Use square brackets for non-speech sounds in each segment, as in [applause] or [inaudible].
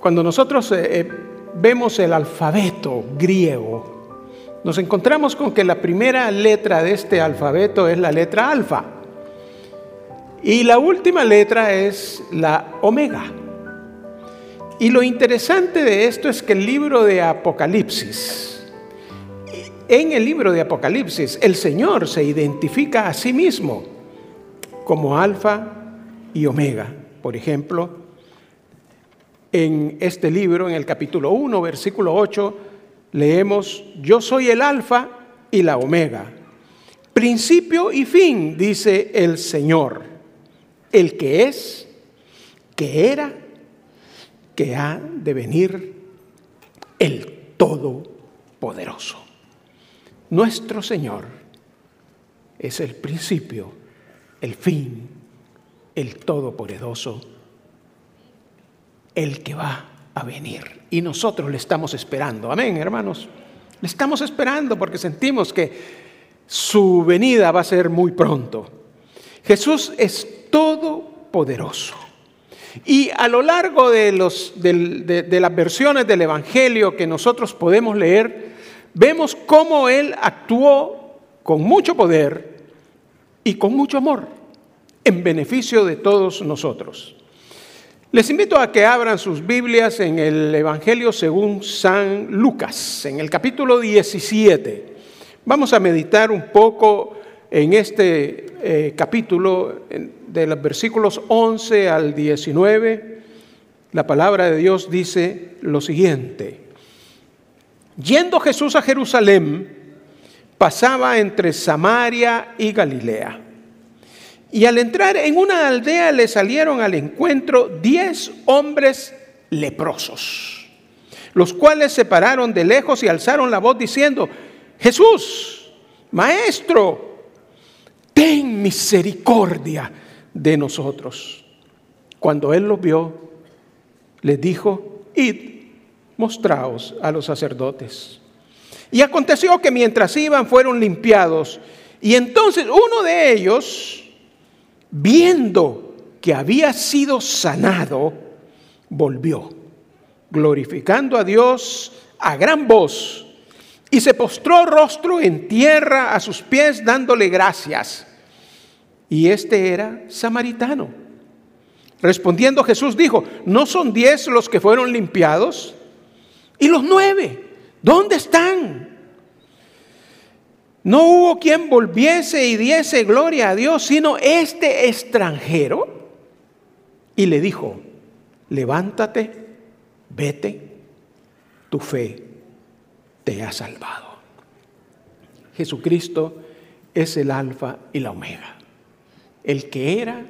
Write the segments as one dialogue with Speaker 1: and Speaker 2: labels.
Speaker 1: cuando nosotros eh, eh, vemos el alfabeto griego, nos encontramos con que la primera letra de este alfabeto es la letra alfa y la última letra es la omega. Y lo interesante de esto es que el libro de Apocalipsis, en el libro de Apocalipsis, el Señor se identifica a sí mismo como alfa y omega. Por ejemplo, en este libro, en el capítulo 1, versículo 8, leemos, yo soy el alfa y la omega. Principio y fin, dice el Señor, el que es, que era, que ha de venir, el Todopoderoso. Nuestro Señor es el principio, el fin, el Todopoderoso el que va a venir. Y nosotros le estamos esperando. Amén, hermanos. Le estamos esperando porque sentimos que su venida va a ser muy pronto. Jesús es todopoderoso. Y a lo largo de, los, de, las versiones del Evangelio que nosotros podemos leer, vemos cómo Él actuó con mucho poder y con mucho amor en beneficio de todos nosotros. Les invito a que abran sus Biblias en el Evangelio según San Lucas, en el capítulo 17. Vamos a meditar un poco en este eh, capítulo de los versículos 11 al 19. La palabra de Dios dice lo siguiente. Yendo Jesús a Jerusalén, pasaba entre Samaria y Galilea. Y al entrar en una aldea le salieron al encuentro diez hombres leprosos, los cuales se pararon de lejos y alzaron la voz diciendo, Jesús, Maestro, ten misericordia de nosotros. Cuando él los vio, les dijo, id, mostraos a los sacerdotes. Y aconteció que mientras iban fueron limpiados, y entonces uno de ellos, viendo que había sido sanado, volvió, glorificando a Dios a gran voz, y se postró rostro en tierra a sus pies dándole gracias. Y este era samaritano. Respondiendo Jesús dijo, ¿no son diez los que fueron limpiados? ¿Y los nueve? ¿Dónde están? No hubo quien volviese y diese gloria a Dios, sino este extranjero. Y le dijo, levántate, vete, tu fe te ha salvado. Jesucristo es el alfa y la omega, el que era,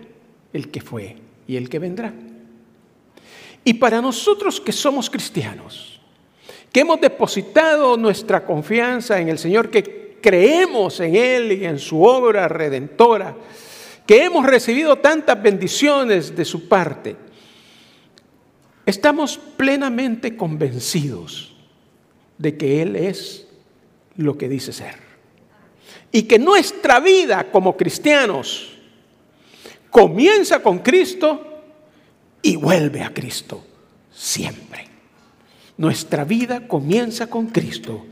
Speaker 1: el que fue y el que vendrá. Y para nosotros que somos cristianos, que hemos depositado nuestra confianza en el Señor, que creemos en Él y en su obra redentora, que hemos recibido tantas bendiciones de su parte, estamos plenamente convencidos de que Él es lo que dice ser. Y que nuestra vida como cristianos comienza con Cristo y vuelve a Cristo siempre. Nuestra vida comienza con Cristo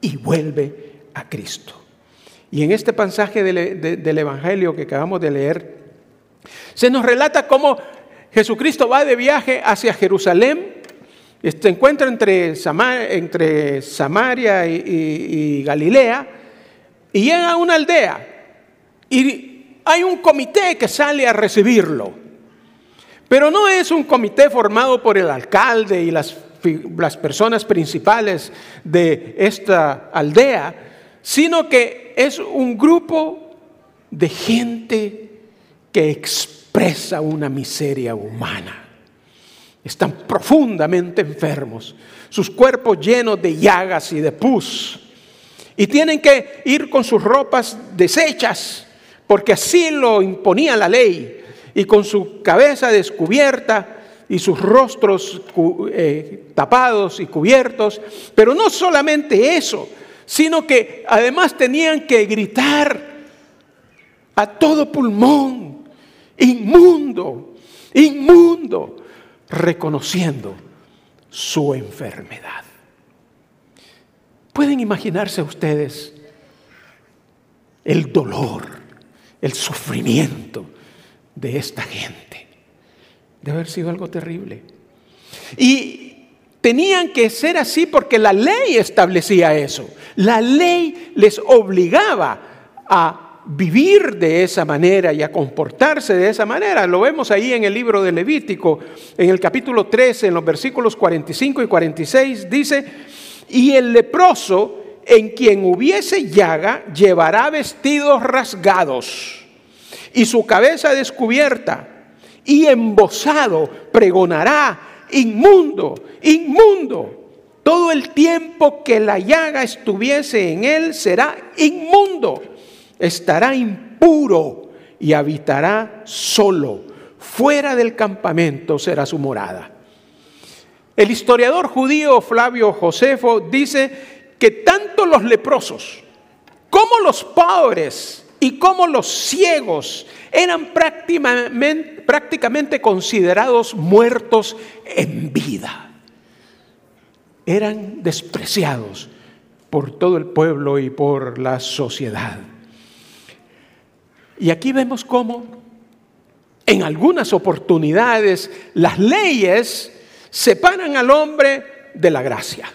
Speaker 1: y vuelve a Cristo. Y en este pasaje del, Evangelio que acabamos de leer, se nos relata cómo Jesucristo va de viaje hacia Jerusalén, se encuentra entre, entre Samaria y, Galilea, y llega a una aldea, y hay un comité que sale a recibirlo. Pero no es un comité formado por el alcalde y las, las personas principales de esta aldea, sino que es un grupo de gente que expresa una miseria humana. Están profundamente enfermos, sus cuerpos llenos de llagas y de pus, y tienen que ir con sus ropas deshechas, porque así lo imponía la ley, y con su cabeza descubierta y sus rostros eh, tapados y cubiertos. Pero no solamente eso, sino que además tenían que gritar a todo pulmón, inmundo, inmundo, reconociendo su enfermedad. ¿Pueden imaginarse ustedes el dolor, el sufrimiento de esta gente? Debe haber sido algo terrible. Y tenían que ser así porque la ley establecía eso. La ley les obligaba a vivir de esa manera y a comportarse de esa manera. Lo vemos ahí en el libro de Levítico, en el capítulo 13, en los versículos 45 y 46, dice, y el leproso en quien hubiese llaga llevará vestidos rasgados y su cabeza descubierta y embosado pregonará, inmundo, inmundo. Todo el tiempo que la llaga estuviese en él será inmundo estará impuro y habitará solo. Fuera del campamento será su morada. El historiador judío Flavio Josefo dice que tanto los leprosos como los pobres y como los ciegos eran prácticamente considerados muertos en vida. Eran despreciados por todo el pueblo y por la sociedad. Y aquí vemos cómo en algunas oportunidades las leyes separan al hombre de la gracia.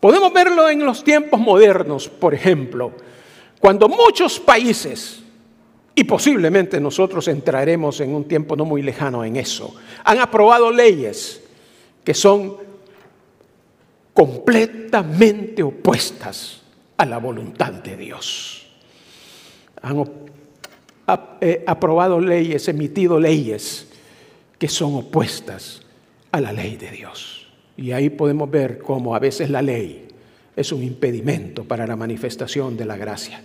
Speaker 1: Podemos verlo en los tiempos modernos, por ejemplo, cuando muchos países, y posiblemente nosotros entraremos en un tiempo no muy lejano en eso, han aprobado leyes que son completamente opuestas a la voluntad de Dios. Han eh, aprobado leyes, emitido leyes que son opuestas a la ley de Dios. Y ahí podemos ver cómo a veces la ley es un impedimento para la manifestación de la gracia.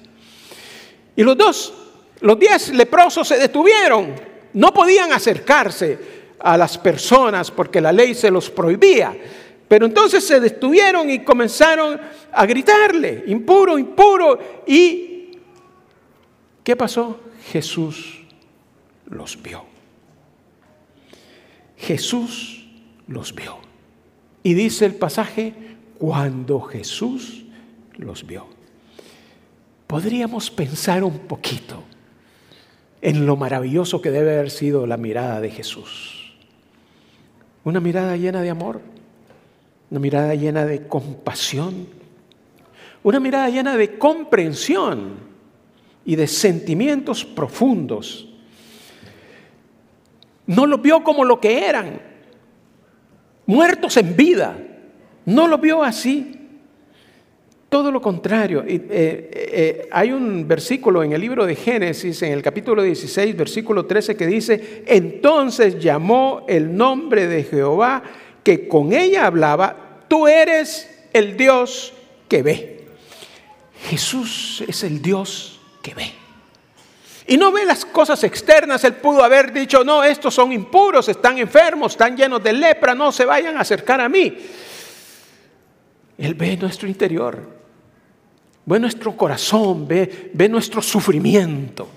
Speaker 1: Y los dos, los diez leprosos se detuvieron, no podían acercarse a las personas porque la ley se los prohibía. Pero entonces se detuvieron y comenzaron a gritarle, impuro, impuro. ¿Y qué pasó? Jesús los vio. Jesús los vio. Y dice el pasaje, cuando Jesús los vio. Podríamos pensar un poquito en lo maravilloso que debe haber sido la mirada de Jesús. Una mirada llena de amor, una mirada llena de compasión, una mirada llena de comprensión y de sentimientos profundos. No los vio como lo que eran, muertos en vida. No los vio así. Todo lo contrario. Eh, eh, hay un versículo en el libro de Génesis, en el capítulo 16, versículo 13, que dice, entonces llamó el nombre de Jehová, que con ella hablaba, tú eres el Dios que ve. Jesús es el Dios ve. Y no ve las cosas externas. Él pudo haber dicho, no, estos son impuros, están enfermos, están llenos de lepra, no se vayan a acercar a mí. Él ve nuestro interior, ve nuestro corazón, ve, ve nuestro sufrimiento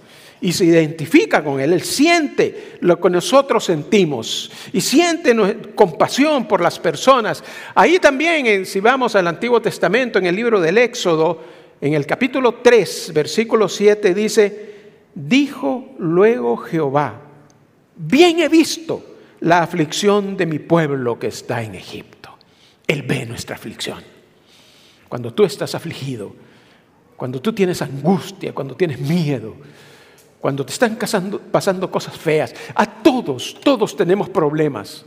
Speaker 1: y se identifica con Él. Él siente lo que nosotros sentimos y siente compasión por las personas. Ahí también, si vamos al Antiguo Testamento, en el libro del Éxodo, en el capítulo 3, versículo 7 dice, dijo luego Jehová, bien he visto la aflicción de mi pueblo que está en Egipto. Él ve nuestra aflicción. Cuando tú estás afligido, cuando tú tienes angustia, cuando tienes miedo, cuando te están pasando cosas feas, a todos, todos tenemos problemas.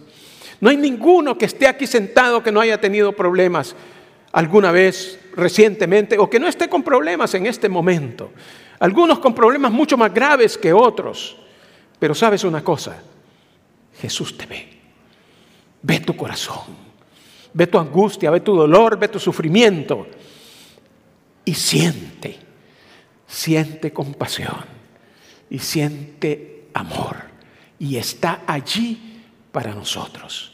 Speaker 1: No hay ninguno que esté aquí sentado que no haya tenido problemas alguna vez recientemente o que no esté con problemas en este momento. Algunos con problemas mucho más graves que otros. Pero sabes una cosa, Jesús te ve. Ve tu corazón, ve tu angustia, ve tu dolor, ve tu sufrimiento y siente, siente compasión y siente amor y está allí para nosotros,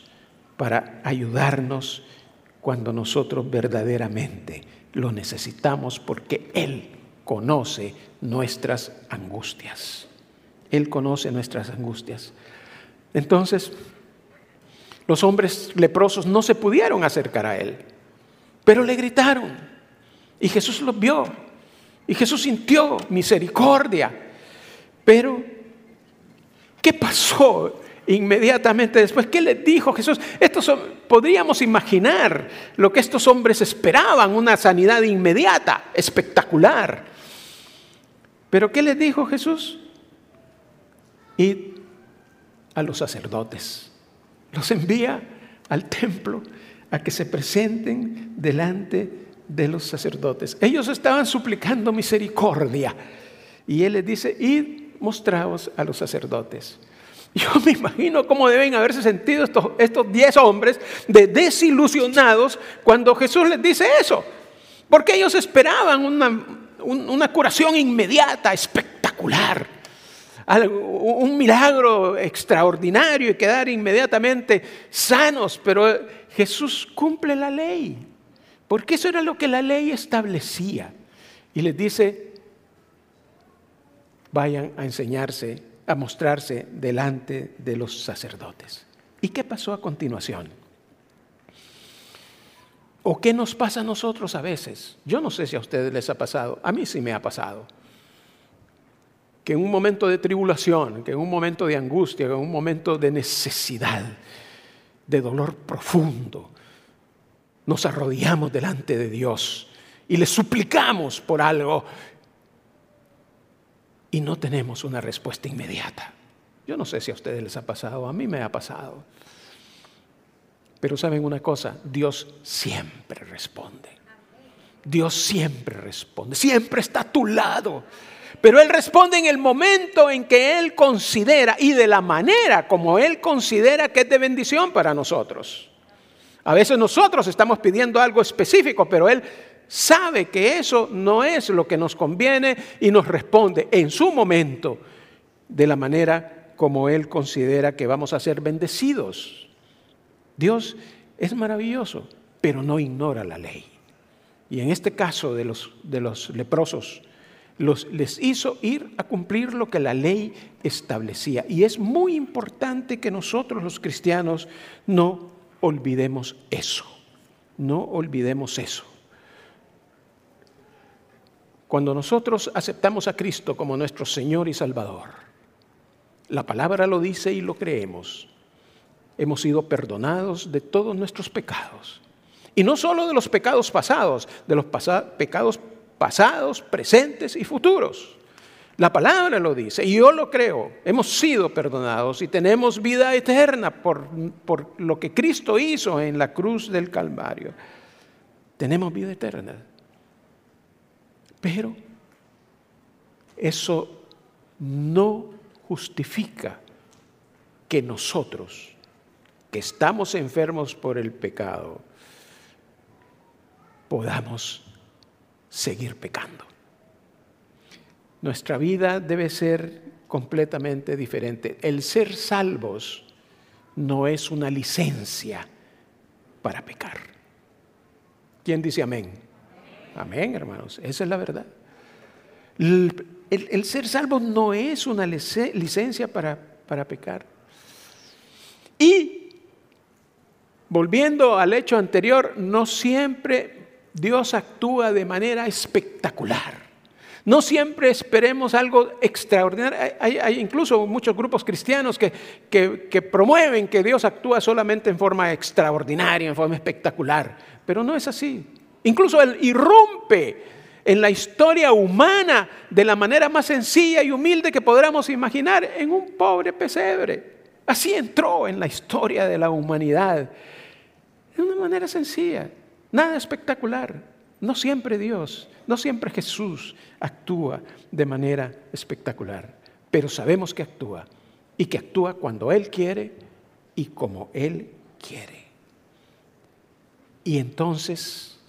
Speaker 1: para ayudarnos cuando nosotros verdaderamente lo necesitamos porque Él conoce nuestras angustias. Él conoce nuestras angustias. Entonces, Los hombres leprosos no se pudieron acercar a él, pero le gritaron. Y Jesús los vio. Y Jesús sintió misericordia. Pero, ¿qué pasó inmediatamente después? ¿Qué les dijo Jesús? Estos podríamos imaginar lo que estos hombres esperaban, una sanidad inmediata, espectacular. Pero ¿qué les dijo Jesús? Y a los sacerdotes. Los envía al templo a que se presenten delante de los sacerdotes. Ellos estaban suplicando misericordia. Y Él les dice, id, mostraos a los sacerdotes. Yo me imagino cómo deben haberse sentido estos, estos diez hombres de desilusionados cuando Jesús les dice eso. Porque ellos esperaban una, una curación inmediata, espectacular un milagro extraordinario y quedar inmediatamente sanos, pero Jesús cumple la ley, porque eso era lo que la ley establecía. Y les dice, vayan a enseñarse, a mostrarse delante de los sacerdotes. ¿Y qué pasó a continuación? ¿O qué nos pasa a nosotros a veces? Yo no sé si a ustedes les ha pasado, a mí sí me ha pasado que en un momento de tribulación, que en un momento de angustia, que en un momento de necesidad, de dolor profundo, nos arrodillamos delante de Dios y le suplicamos por algo y no tenemos una respuesta inmediata. Yo no sé si a ustedes les ha pasado, a mí me ha pasado. Pero saben una cosa, Dios siempre responde. Dios siempre responde, siempre está a tu lado. Pero Él responde en el momento en que Él considera y de la manera como Él considera que es de bendición para nosotros. A veces nosotros estamos pidiendo algo específico, pero Él sabe que eso no es lo que nos conviene y nos responde en su momento de la manera como Él considera que vamos a ser bendecidos. Dios es maravilloso, pero no ignora la ley. Y en este caso de los, de los leprosos, les hizo ir a cumplir lo que la ley establecía. Y es muy importante que nosotros los cristianos no olvidemos eso. No olvidemos eso. Cuando nosotros aceptamos a Cristo como nuestro Señor y Salvador, la palabra lo dice y lo creemos, hemos sido perdonados de todos nuestros pecados. Y no solo de los pecados pasados, de los pecados pasados, presentes y futuros. La palabra lo dice y yo lo creo. Hemos sido perdonados y tenemos vida eterna por, por, lo que Cristo hizo en la cruz del Calvario. Tenemos vida eterna. Pero eso no justifica que nosotros, que estamos enfermos por el pecado, podamos seguir pecando. Nuestra vida debe ser completamente diferente. El ser salvos no es una licencia para pecar. ¿Quién dice amén? Amén, hermanos. Esa es la verdad. El, ser salvo no es una licencia para, para pecar. Y volviendo al hecho anterior, no siempre Dios actúa de manera espectacular. No siempre esperemos algo extraordinario. Hay, incluso muchos grupos cristianos que, que, promueven que Dios actúa solamente en forma extraordinaria, en forma espectacular. Pero no es así. Incluso Él irrumpe en la historia humana de la manera más sencilla y humilde que podamos imaginar en un pobre pesebre. Así entró en la historia de la humanidad. De una manera sencilla. Nada espectacular. No siempre Dios, no siempre Jesús actúa de manera espectacular, pero sabemos que actúa y que actúa cuando Él quiere y como Él quiere. Y entonces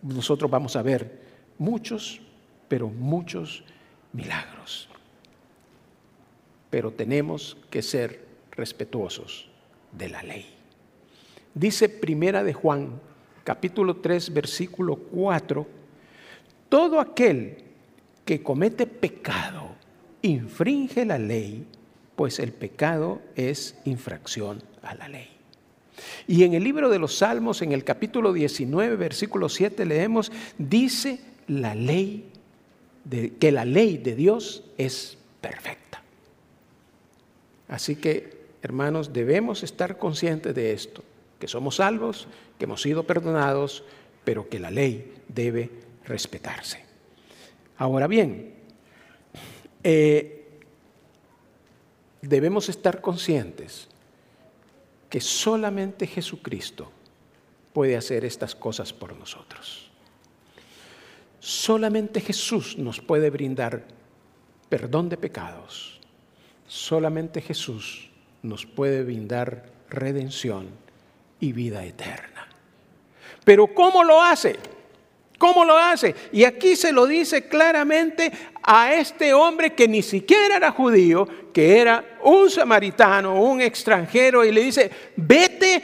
Speaker 1: nosotros vamos a ver muchos, pero muchos milagros. Pero tenemos que ser respetuosos de la ley. Dice Primera de Juan capítulo 3, versículo 4, todo aquel que comete pecado infringe la ley, pues el pecado es infracción a la ley. Y en el libro de los Salmos, en el capítulo 19, versículo 7, leemos, dice la ley que la ley de Dios es perfecta. Así que, hermanos, debemos estar conscientes de esto, que somos salvos, que hemos sido perdonados, pero que la ley debe respetarse. Ahora bien, eh, debemos estar conscientes que solamente Jesucristo puede hacer estas cosas por nosotros. Solamente Jesús nos puede brindar perdón de pecados. Solamente Jesús nos puede brindar redención y vida eterna. Pero ¿cómo lo hace? ¿Cómo lo hace? Y aquí se lo dice claramente a este hombre que ni siquiera era judío, que era un samaritano, un extranjero, y le dice, vete,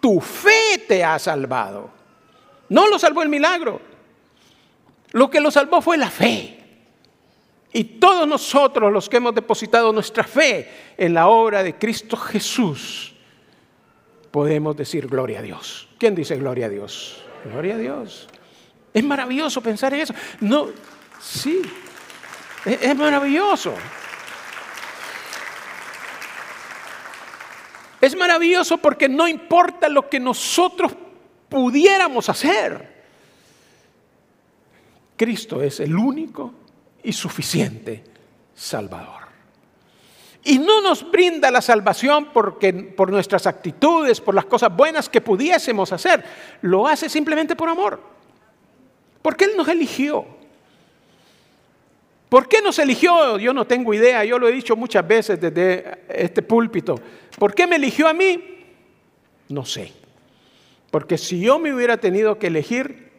Speaker 1: tu fe te ha salvado. No lo salvó el milagro. Lo que lo salvó fue la fe. Y todos nosotros los que hemos depositado nuestra fe en la obra de Cristo Jesús, podemos decir gloria a Dios. ¿Quién dice gloria a Dios? Gloria a Dios. Es maravilloso pensar en eso. No, sí, es, maravilloso. Es maravilloso porque no importa lo que nosotros pudiéramos hacer. Cristo es el único y suficiente Salvador. Y no nos brinda la salvación porque, por nuestras actitudes, por las cosas buenas que pudiésemos hacer. Lo hace simplemente por amor. ¿Por qué Él nos eligió? ¿Por qué nos eligió? Yo no tengo idea, yo lo he dicho muchas veces desde este púlpito. ¿Por qué me eligió a mí? No sé. Porque si yo me hubiera tenido que elegir,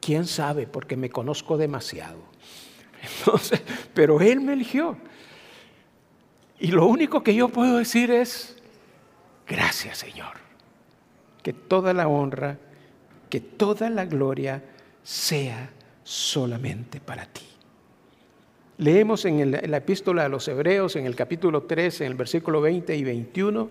Speaker 1: quién sabe, porque me conozco demasiado. [laughs] Entonces, pero Él me eligió. Y lo único que yo puedo decir es, gracias Señor. Que toda la honra, que toda la gloria sea solamente para ti. Leemos en, la epístola a los Hebreos, en el capítulo 3, en el versículo 20 y 21,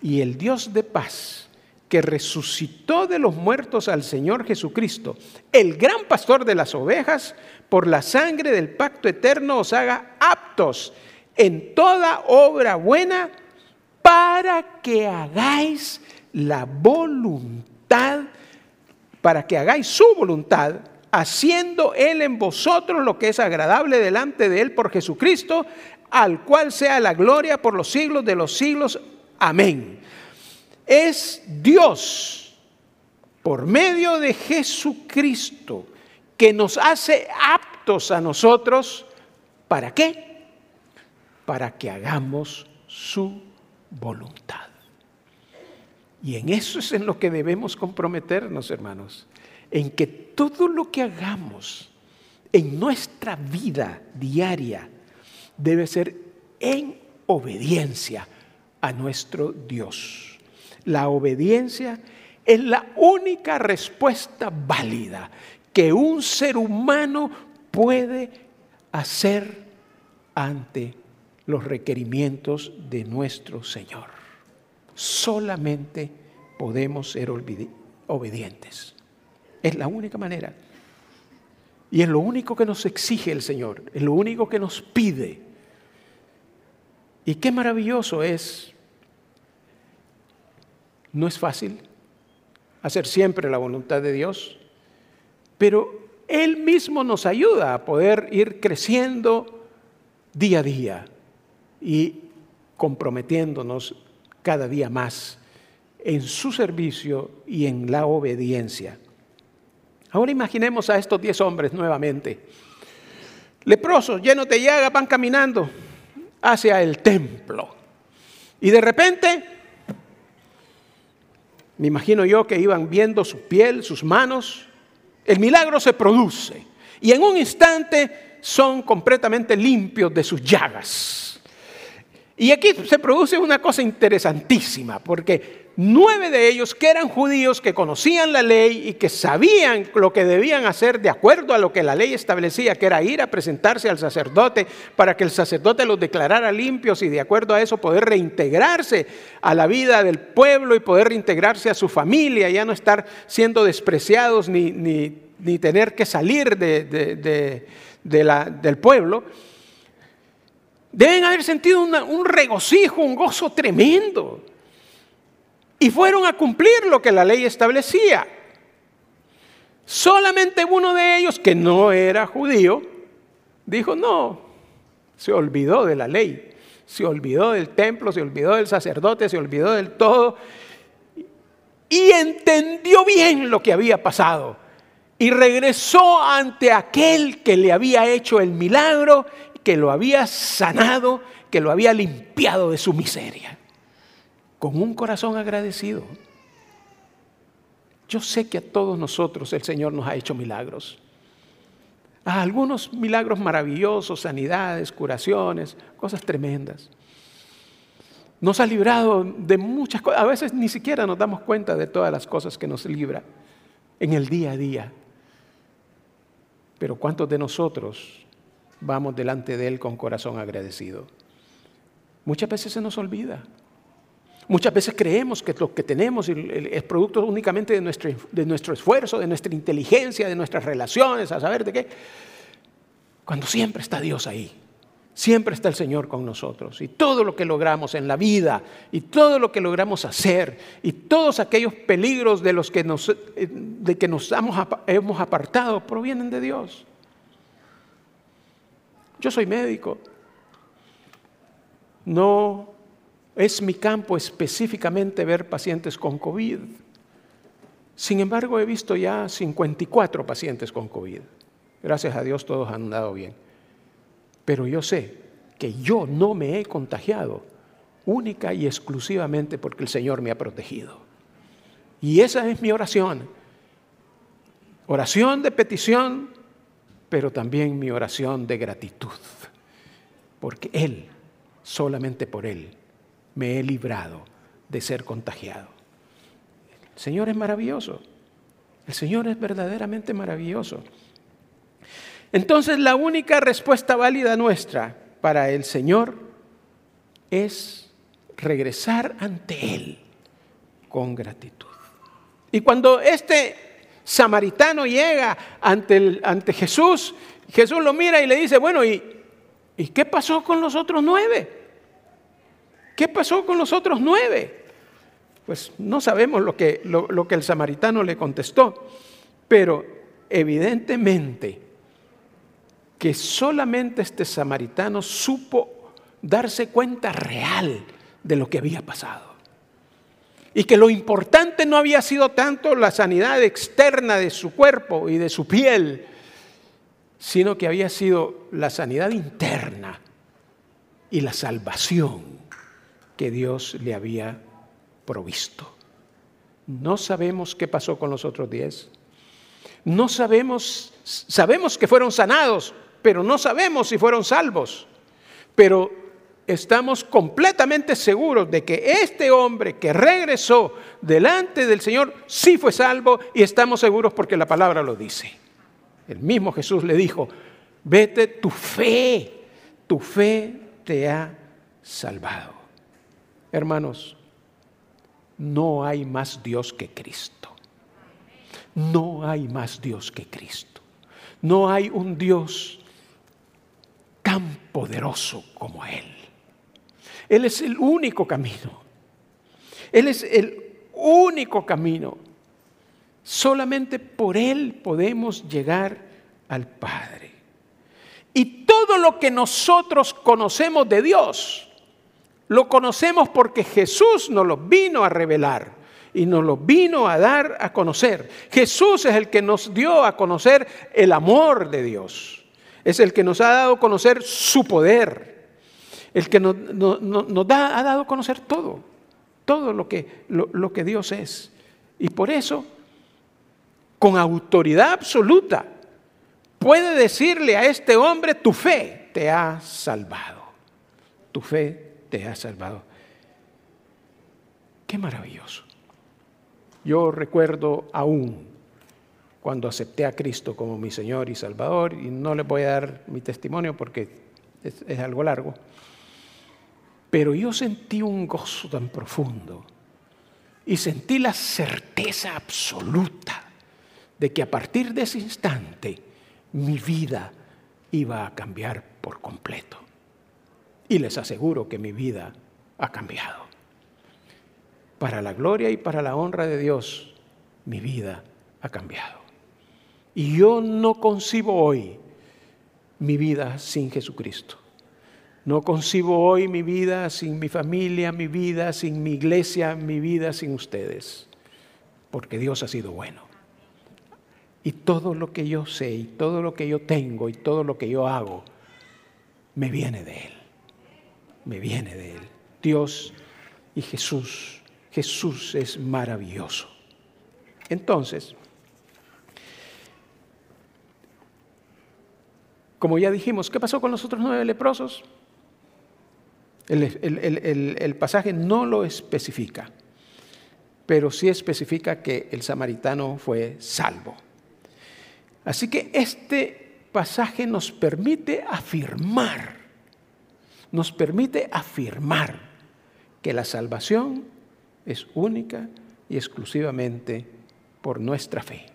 Speaker 1: y el Dios de paz, que resucitó de los muertos al Señor Jesucristo, el gran pastor de las ovejas, por la sangre del pacto eterno os haga aptos en toda obra buena para que hagáis la voluntad para que hagáis su voluntad, haciendo Él en vosotros lo que es agradable delante de Él por Jesucristo, al cual sea la gloria por los siglos de los siglos. Amén. Es Dios, por medio de Jesucristo, que nos hace aptos a nosotros, ¿para qué? Para que hagamos su voluntad. Y en eso es en lo que debemos comprometernos, hermanos, en que todo lo que hagamos en nuestra vida diaria debe ser en obediencia a nuestro Dios. La obediencia es la única respuesta válida que un ser humano puede hacer ante los requerimientos de nuestro Señor. Solamente podemos ser obedientes. Es la única manera. Y es lo único que nos exige el Señor, es lo único que nos pide. Y qué maravilloso es. No es fácil hacer siempre la voluntad de Dios, pero Él mismo nos ayuda a poder ir creciendo día a día y comprometiéndonos cada día más en su servicio y en la obediencia. Ahora imaginemos a estos diez hombres nuevamente. Leprosos, llenos de llaga, van caminando hacia el templo. Y de repente, me imagino yo que iban viendo su piel, sus manos, el milagro se produce. Y en un instante son completamente limpios de sus llagas. Y aquí se produce una cosa interesantísima, porque nueve de ellos que eran judíos, que conocían la ley y que sabían lo que debían hacer de acuerdo a lo que la ley establecía, que era ir a presentarse al sacerdote para que el sacerdote los declarara limpios y de acuerdo a eso poder reintegrarse a la vida del pueblo y poder reintegrarse a su familia, ya no estar siendo despreciados ni, ni, tener que salir de, del pueblo Deben haber sentido un regocijo, un gozo tremendo. Y fueron a cumplir lo que la ley establecía. Solamente uno de ellos, que no era judío, dijo, no, se olvidó de la ley, se olvidó del templo, se olvidó del sacerdote, se olvidó del todo. Y entendió bien lo que había pasado. Y regresó ante aquel que le había hecho el milagro que lo había sanado, que lo había limpiado de su miseria, con un corazón agradecido. Yo sé que a todos nosotros el Señor nos ha hecho milagros. A algunos milagros maravillosos, sanidades, curaciones, cosas tremendas. Nos ha librado de muchas cosas. A veces ni siquiera nos damos cuenta de todas las cosas que nos libra en el día a día. Pero ¿cuántos de nosotros vamos delante de Él con corazón agradecido. Muchas veces se nos olvida. Muchas veces creemos que lo que tenemos es producto únicamente de nuestro, de nuestro esfuerzo, de nuestra inteligencia, de nuestras relaciones, a saber de qué. Cuando siempre está Dios ahí, siempre está el Señor con nosotros. Y todo lo que logramos en la vida, y todo lo que logramos hacer, y todos aquellos peligros de los que nos, eh, de que nos hemos apartado, provienen de Dios. Yo soy médico. No es mi campo específicamente ver pacientes con COVID. Sin embargo, he visto ya 54 pacientes con COVID. Gracias a Dios todos han andado bien. Pero yo sé que yo no me he contagiado única y exclusivamente porque el Señor me ha protegido. Y esa es mi oración. Oración de petición pero también mi oración de gratitud, porque Él, solamente por Él, me he librado de ser contagiado. El Señor es maravilloso, el Señor es verdaderamente maravilloso. Entonces la única respuesta válida nuestra para el Señor es regresar ante Él con gratitud. Y cuando este samaritano llega ante, ante Jesús, Jesús lo mira y le dice, bueno, ¿y, ¿y qué pasó con los otros nueve? ¿Qué pasó con los otros nueve? Pues no sabemos lo que, lo que el samaritano le contestó, pero evidentemente que solamente este samaritano supo darse cuenta real de lo que había pasado. Y que lo importante no había sido tanto la sanidad externa de su cuerpo y de su piel, sino que había sido la sanidad interna y la salvación que Dios le había provisto. No sabemos qué pasó con los otros diez. No sabemos, sabemos que fueron sanados, pero no sabemos si fueron salvos. Pero estamos completamente seguros de que este hombre que regresó delante del Señor sí fue salvo y estamos seguros porque la palabra lo dice. El mismo Jesús le dijo, vete, tu fe, tu fe te ha salvado. Hermanos, no hay más Dios que Cristo. No hay más Dios que Cristo. No hay un Dios tan poderoso como Él. Él es el único camino. Él es el único camino. Solamente por Él podemos llegar al Padre. Y todo lo que nosotros conocemos de Dios, lo conocemos porque Jesús nos lo vino a revelar y nos lo vino a dar a conocer. Jesús es el que nos dio a conocer el amor de Dios. Es el que nos ha dado a conocer su poder el que nos, da, ha dado a conocer todo, todo lo que, Dios es. Y por eso, con autoridad absoluta, puede decirle a este hombre, tu fe te ha salvado, tu fe te ha salvado. Qué maravilloso. Yo recuerdo aún cuando acepté a Cristo como mi Señor y Salvador, y no les voy a dar mi testimonio porque es algo largo, pero yo sentí un gozo tan profundo y sentí la certeza absoluta de que a partir de ese instante mi vida iba a cambiar por completo. Y les aseguro que mi vida ha cambiado. Para la gloria y para la honra de Dios, mi vida ha cambiado. Y yo no concibo hoy mi vida sin Jesucristo. No concibo hoy mi vida sin mi familia, mi vida sin mi iglesia, mi vida sin ustedes. Porque Dios ha sido bueno. Y todo lo que yo sé y todo lo que yo tengo y todo lo que yo hago, me viene de Él. Me viene de Él. Dios y Jesús. Jesús es maravilloso. Entonces, como ya dijimos, ¿qué pasó con los otros nueve leprosos? El, el, pasaje no lo especifica, pero sí especifica que el samaritano fue salvo. Así que este pasaje nos permite afirmar, nos permite afirmar que la salvación es única y exclusivamente por nuestra fe.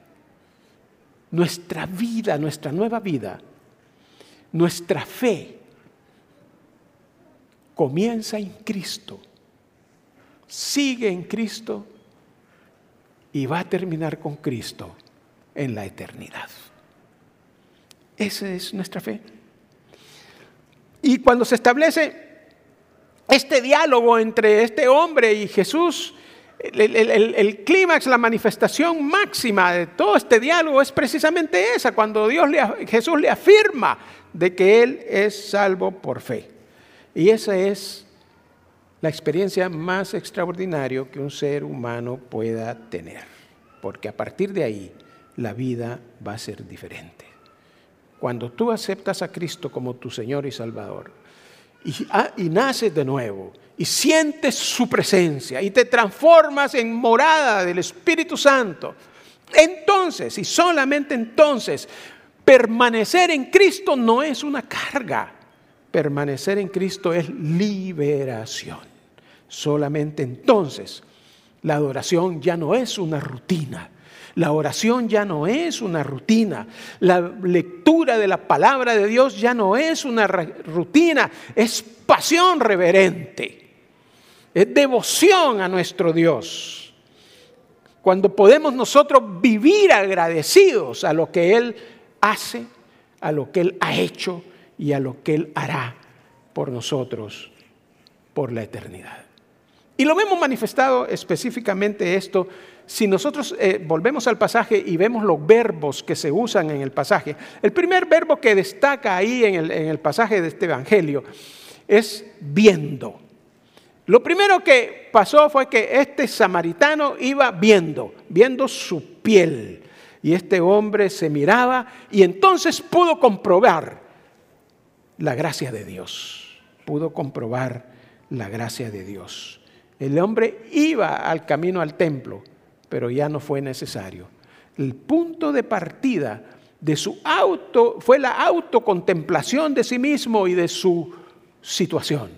Speaker 1: Nuestra vida, nuestra nueva vida, nuestra fe comienza en Cristo, sigue en Cristo y va a terminar con Cristo en la eternidad. Esa es nuestra fe. Y cuando se establece este diálogo entre este hombre y Jesús, el, clímax, la manifestación máxima de todo este diálogo es precisamente esa, cuando Dios Jesús le afirma de que Él es salvo por fe. Y esa es la experiencia más extraordinaria que un ser humano pueda tener, porque a partir de ahí la vida va a ser diferente. Cuando tú aceptas a Cristo como tu Señor y Salvador y, ah, y naces de nuevo y sientes su presencia y te transformas en morada del Espíritu Santo, entonces y solamente entonces permanecer en Cristo no es una carga, permanecer en Cristo es liberación. Solamente entonces la adoración ya no es una rutina, la oración ya no es una rutina. La lectura de la palabra de Dios ya no es una rutina. Es pasión reverente. Es devoción a nuestro Dios. Cuando podemos nosotros vivir agradecidos a lo que Él hace, a lo que Él ha hecho y a lo que Él hará por nosotros por la eternidad. Y lo vemos manifestado específicamente esto si nosotros eh, volvemos al pasaje y vemos los verbos que se usan en el pasaje, el primer verbo que destaca ahí en el, en el pasaje de este Evangelio es viendo. Lo primero que pasó fue que este samaritano iba viendo, viendo su piel. Y este hombre se miraba y entonces pudo comprobar la gracia de Dios. Pudo comprobar la gracia de Dios. El hombre iba al camino al templo, pero ya no fue necesario. El punto de partida de su auto fue la autocontemplación de sí mismo y de su situación.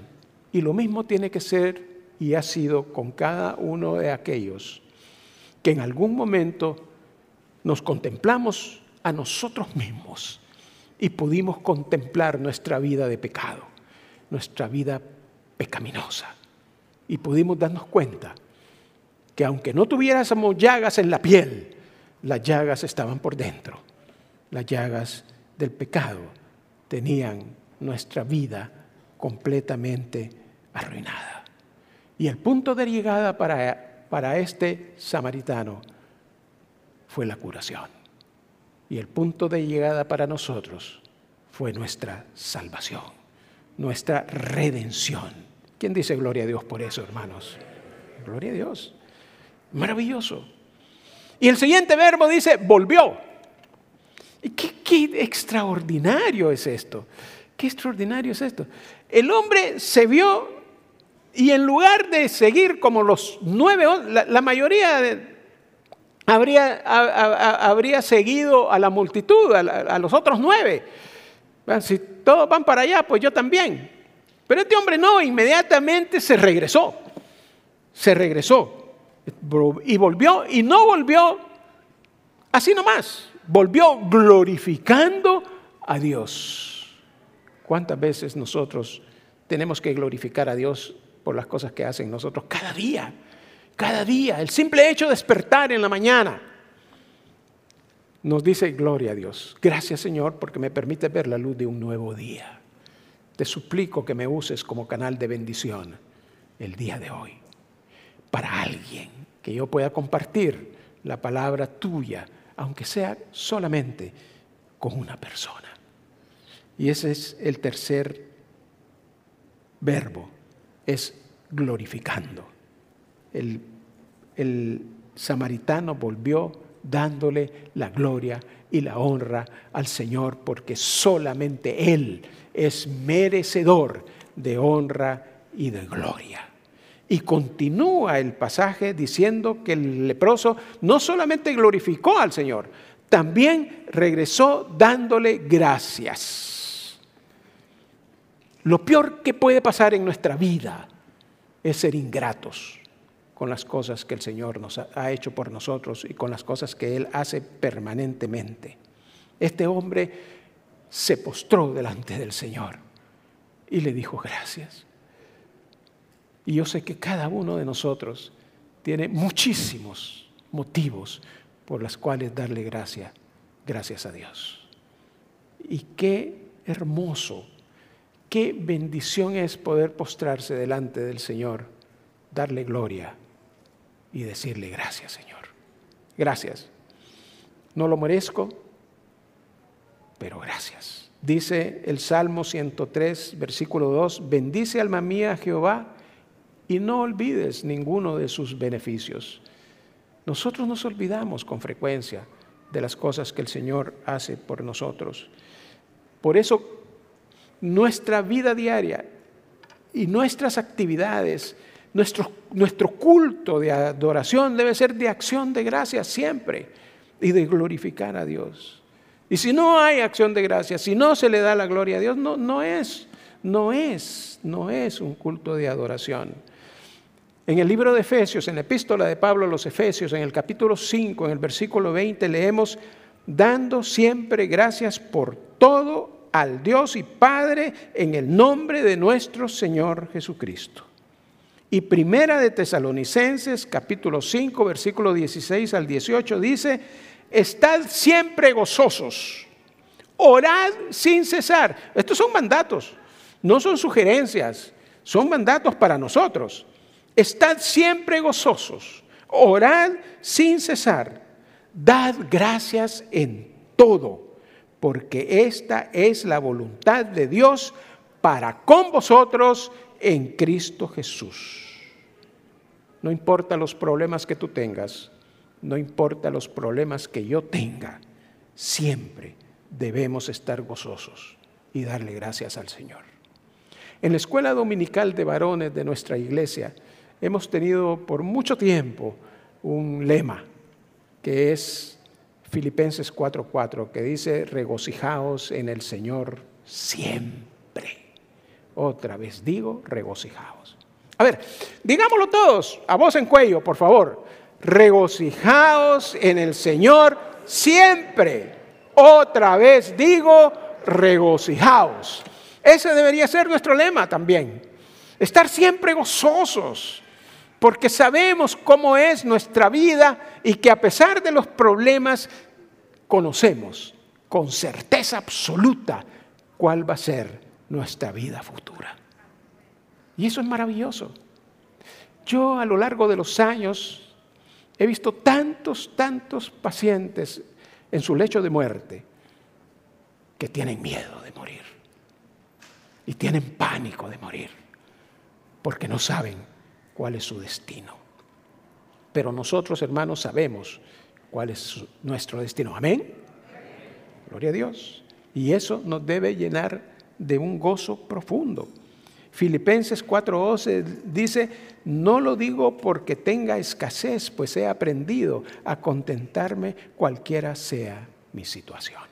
Speaker 1: Y lo mismo tiene que ser y ha sido con cada uno de aquellos que en algún momento nos contemplamos a nosotros mismos y pudimos contemplar nuestra vida de pecado, nuestra vida pecaminosa. Y pudimos darnos cuenta que aunque no tuviéramos llagas en la piel, las llagas estaban por dentro. Las llagas del pecado tenían nuestra vida completamente arruinada. Y el punto de llegada para, para este samaritano fue la curación. Y el punto de llegada para nosotros fue nuestra salvación, nuestra redención. ¿Quién dice gloria a Dios por eso, hermanos? Gloria a Dios. Maravilloso. Y el siguiente verbo dice, volvió. ¿Y qué, extraordinario es esto? Qué extraordinario es esto. El hombre se vio Y en lugar de seguir como los nueve, la, mayoría habría, habría, seguido a la multitud, a, los otros nueve. Si todos van para allá, pues yo también. Pero este hombre no, inmediatamente se regresó. Se regresó. Y volvió, y no volvió así nomás. Volvió glorificando a Dios. ¿Cuántas veces nosotros tenemos que glorificar a Dios por las cosas que hacen nosotros cada día? Cada día. El simple hecho de despertar en la mañana nos dice gloria a Dios. Gracias Señor porque me permite ver la luz de un nuevo día. Te suplico que me uses como canal de bendición el día de hoy para alguien, que yo pueda compartir la palabra tuya, aunque sea solamente con una persona. Y ese es el tercer verbo, es glorificando. El, samaritano volvió dándole la gloria y la honra al Señor porque solamente Él es merecedor de honra y de gloria. Y continúa el pasaje diciendo que el leproso no solamente glorificó al Señor, también regresó dándole gracias. Lo peor que puede pasar en nuestra vida es ser ingratos con las cosas que el Señor nos ha hecho por nosotros y con las cosas que Él hace permanentemente. Este hombre se postró delante del Señor y le dijo gracias. Y yo sé que cada uno de nosotros tiene muchísimos motivos por los cuales darle gracias, gracias a Dios. Y qué hermoso, qué bendición es poder postrarse delante del Señor, darle gloria y decirle gracias, Señor. Gracias. No lo merezco, pero gracias. Dice el Salmo 103, versículo 2, bendice alma mía Jehová y no olvides ninguno de sus beneficios. Nosotros nos olvidamos con frecuencia de las cosas que el Señor hace por nosotros. Por eso nuestra vida diaria y nuestras actividades, nuestro, nuestro culto de adoración debe ser de acción de gracias siempre y de glorificar a Dios. Y si no hay acción de gracia, si no se le da la gloria a Dios, no, no es, no es, no es un culto de adoración. En el libro de Efesios, en la epístola de Pablo a los Efesios, en el capítulo 5, en el versículo 20, leemos, dando siempre gracias por todo al Dios y Padre en el nombre de nuestro Señor Jesucristo. Y primera de Tesalonicenses, capítulo 5, versículo 16 al 18, dice, Estad siempre gozosos. Orad sin cesar. Estos son mandatos, no son sugerencias, son mandatos para nosotros. Estad siempre gozosos. Orad sin cesar. Dad gracias en todo, porque esta es la voluntad de Dios para con vosotros en Cristo Jesús. No importa los problemas que tú tengas, no importa los problemas que yo tenga, siempre debemos estar gozosos y darle gracias al Señor. En la escuela dominical de varones de nuestra iglesia hemos tenido por mucho tiempo un lema que es Filipenses 4:4, que dice, regocijaos en el Señor siempre. Otra vez digo, regocijaos. A ver, digámoslo todos, a voz en cuello, por favor regocijaos en el Señor siempre. Otra vez digo, regocijaos. Ese debería ser nuestro lema también. Estar siempre gozosos, porque sabemos cómo es nuestra vida y que a pesar de los problemas, conocemos con certeza absoluta cuál va a ser nuestra vida futura. Y eso es maravilloso. Yo a lo largo de los años He visto tantos, tantos pacientes en su lecho de muerte que tienen miedo de morir y tienen pánico de morir porque no saben cuál es su destino. Pero nosotros, hermanos, sabemos cuál es nuestro destino. Amén. Gloria a Dios. Y eso nos debe llenar de un gozo profundo. Filipenses 4:11 dice, no lo digo porque tenga escasez, pues he aprendido a contentarme cualquiera sea mi situación.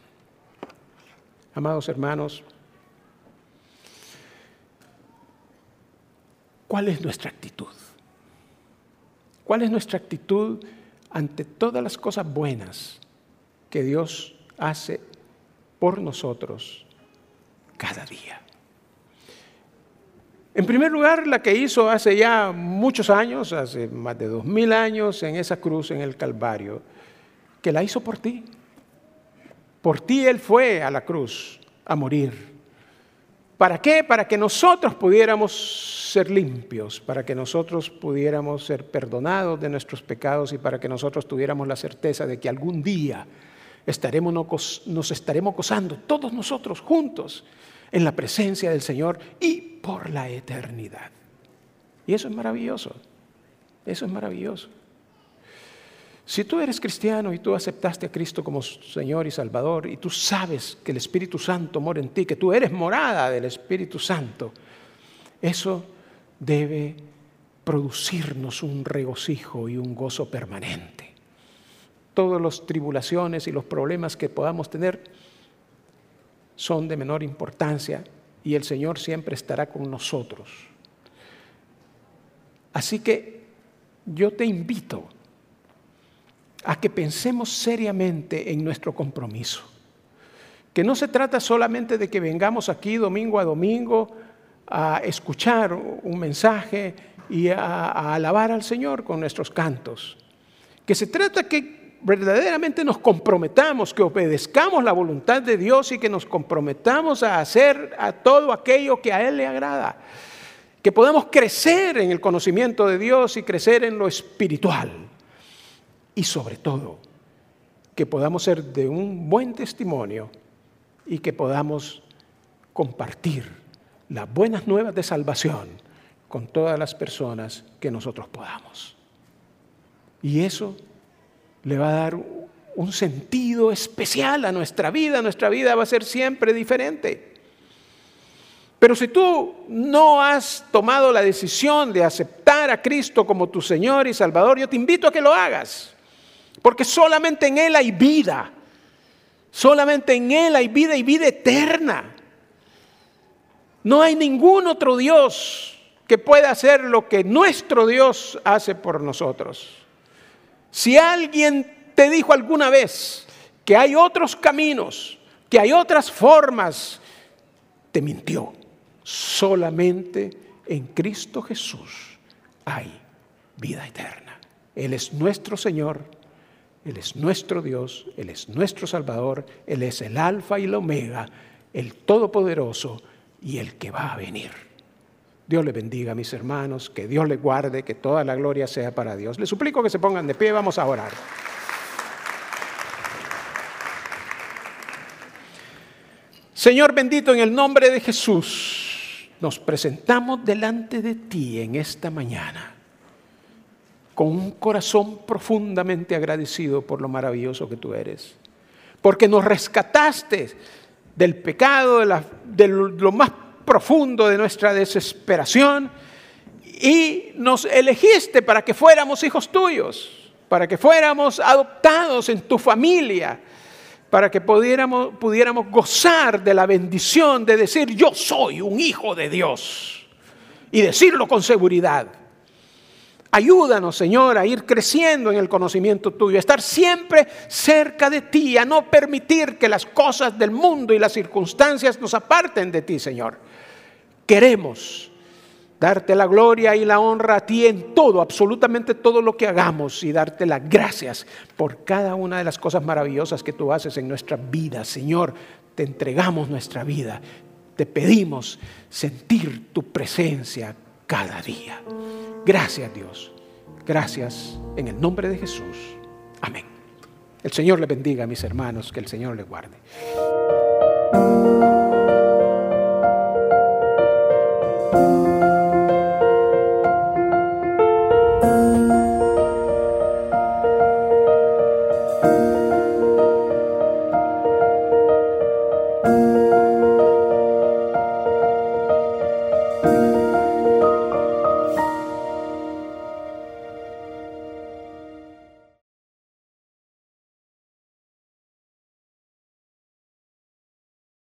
Speaker 1: Amados hermanos, ¿cuál es nuestra actitud? ¿Cuál es nuestra actitud ante todas las cosas buenas que Dios hace por nosotros cada día? En primer lugar, la que hizo hace ya muchos años, hace más de dos mil años, en esa cruz en el Calvario, que la hizo por ti. Por ti Él fue a la cruz a morir. ¿Para qué? Para que nosotros pudiéramos ser limpios, para que nosotros pudiéramos ser perdonados de nuestros pecados y para que nosotros tuviéramos la certeza de que algún día estaremos, nos estaremos gozando todos nosotros juntos en la presencia del Señor y por la eternidad. Y eso es maravilloso. Eso es maravilloso. Si tú eres cristiano y tú aceptaste a Cristo como Señor y Salvador y tú sabes que el Espíritu Santo mora en ti, que tú eres morada del Espíritu Santo, eso debe producirnos un regocijo y un gozo permanente. Todas las tribulaciones y los problemas que podamos tener son de menor importancia y el Señor siempre estará con nosotros. Así que yo te invito a que pensemos seriamente en nuestro compromiso. Que no se trata solamente de que vengamos aquí domingo a domingo a escuchar un mensaje y a, a alabar al Señor con nuestros cantos. Que se trata que verdaderamente nos comprometamos, que obedezcamos la voluntad de Dios y que nos comprometamos a hacer a todo aquello que a Él le agrada. Que podamos crecer en el conocimiento de Dios y crecer en lo espiritual. Y sobre todo, que podamos ser de un buen testimonio y que podamos compartir las buenas nuevas de salvación con todas las personas que nosotros podamos. Y eso le va a dar un sentido especial a nuestra vida. Nuestra vida va a ser siempre diferente. Pero si tú no has tomado la decisión de aceptar a Cristo como tu Señor y Salvador, yo te invito a que lo hagas. Porque solamente en Él hay vida. Solamente en Él hay vida y vida eterna. No hay ningún otro Dios que pueda hacer lo que nuestro Dios hace por nosotros. Si alguien te dijo alguna vez que hay otros caminos, que hay otras formas, te mintió. Solamente en Cristo Jesús hay vida eterna. Él es nuestro Señor, Él es nuestro Dios, Él es nuestro Salvador, Él es el Alfa y el Omega, el Todopoderoso y el que va a venir. Dios le bendiga, mis hermanos, que Dios le guarde, que toda la gloria sea para Dios. Les suplico que se pongan de pie, vamos a orar. Señor bendito, en el nombre de Jesús, nos presentamos delante de ti en esta mañana con un corazón profundamente agradecido por lo maravilloso que tú eres, porque nos rescataste del pecado, de, lo más profundo de nuestra desesperación y nos elegiste para que fuéramos hijos tuyos, para que fuéramos adoptados en tu familia, para que pudiéramos, pudiéramos gozar de la bendición de decir yo soy un hijo de Dios y decirlo con seguridad. Ayúdanos, Señor, a ir creciendo en el conocimiento tuyo, a estar siempre cerca de ti, a no permitir que las cosas del mundo y las circunstancias nos aparten de ti, Señor. Queremos darte la gloria y la honra a ti en todo, absolutamente todo lo que hagamos y darte las gracias por cada una de las cosas maravillosas que tú haces en nuestra vida. Señor, te entregamos nuestra vida. Te pedimos sentir tu presencia cada día. Gracias Dios. Gracias en el nombre de Jesús. Amén. El Señor le bendiga mis hermanos, que el Señor le guarde.